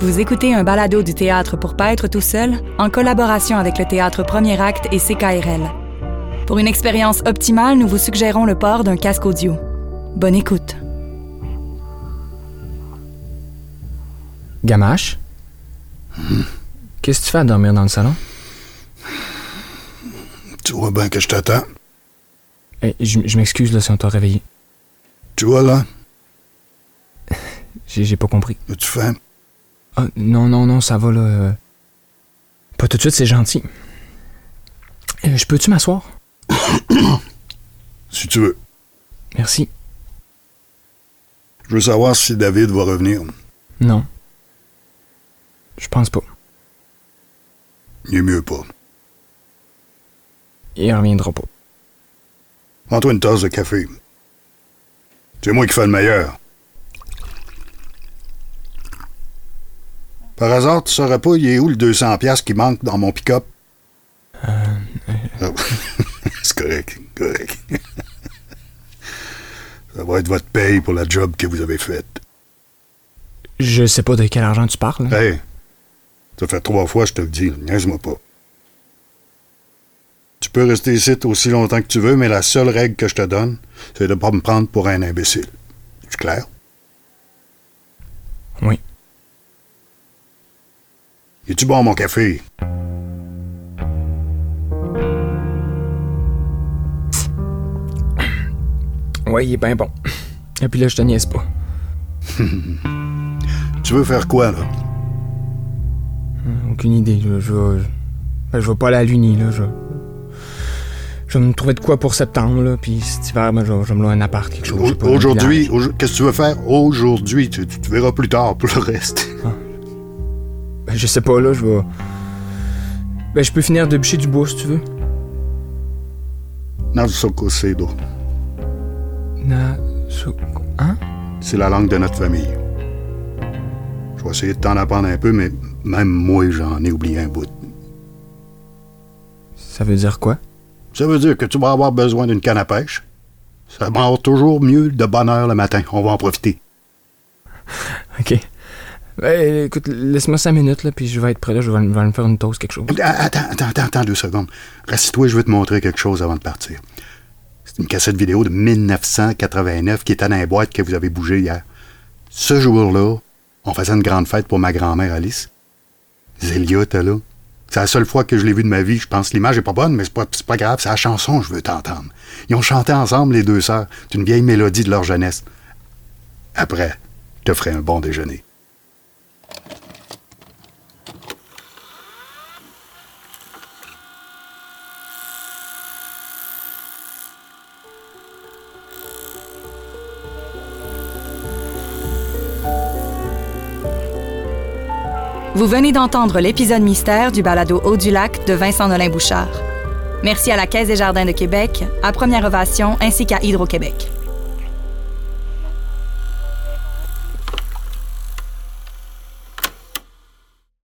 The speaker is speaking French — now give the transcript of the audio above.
Vous écoutez un balado du théâtre pour pas être tout seul en collaboration avec le théâtre Premier Acte et CKRL. Pour une expérience optimale, nous vous suggérons le port d'un casque audio. Bonne écoute. Gamache? Qu'est-ce que tu fais à dormir dans le salon? Tu vois bien que je t'attends. Eh, je je m'excuse là, si on t'a réveillé. Tu vois là? J'ai pas compris. Tu fais? Ah, non, non, non, ça va là. euh. Pas tout de suite, c'est gentil. Euh, je peux-tu m'asseoir? Si tu veux. Merci. Je veux savoir si David va revenir. Non. Je pense pas. Il est mieux pas. Il reviendra pas. Prends-toi une tasse de café. C'est moi qui fais le meilleur. Par hasard, tu saurais pas, il est où le 200$ piastres qui manque dans mon pick-up? Ah. C'est correct, correct. Ça va être votre paye pour la job que vous avez faite. Je sais pas de quel argent tu parles. Hey, ça fait trois fois que je te le dis, niaise-moi pas. Tu peux rester ici aussi longtemps que tu veux, mais la seule règle que je te donne, c'est de pas me prendre pour un imbécile. C'est clair? Oui. Es-tu bon, mon café? Ouais, il est bien bon. Et puis là, je te niaise pas. Tu veux faire quoi, là? Aucune idée. Je, je, vais- je vais pas aller à l'Uni, là. Je, je vais me trouver de quoi pour septembre, là. Puis cet hiver, ben, je, vais- je vais me louer un appart, quelque chose. Aujourd'hui, au- qu'est-ce que tu veux faire? Aujourd'hui? Tu, tu- tu verras plus tard pour le reste. Ben, je sais pas, là, je vais. Ben, je peux finir de bûcher du bois, si tu veux. Nasokosedo. Na. so- Hein? C'est la langue de notre famille. Je vais essayer de t'en apprendre un peu, mais même moi, j'en ai oublié un bout. Ça veut dire quoi? Ça veut dire que tu vas avoir besoin d'une canne à pêche. Ça mord toujours mieux de bonne heure le matin. On va en profiter. Ok. Ben, écoute, laisse-moi cinq minutes, là, puis je vais être prêt, là. Je vais, je vais me faire une toast, quelque chose. Ah, Attends, attends, attends, attends deux secondes. Reste-toi, je vais te montrer quelque chose avant de partir. C'est une cassette vidéo de 1989 qui était dans la boîte que vous avez bougé hier. Ce jour-là, on faisait une grande fête pour ma grand-mère Alice. Zélia était là. C'est la seule fois que je l'ai vue de ma vie. Je pense que l'image est pas bonne, mais c'est pas, pas grave. C'est la chanson que je veux t'entendre. Ils ont chanté ensemble, les deux sœurs. C'est une vieille mélodie de leur jeunesse. Après, je te ferai un bon déjeuner. Vous venez d'entendre l'épisode mystère du balado Haut du lac de Vincent Nolin Bouchard. Merci à la Caisse des Jardins de Québec, à Première Ovation ainsi qu'à Hydro-Québec.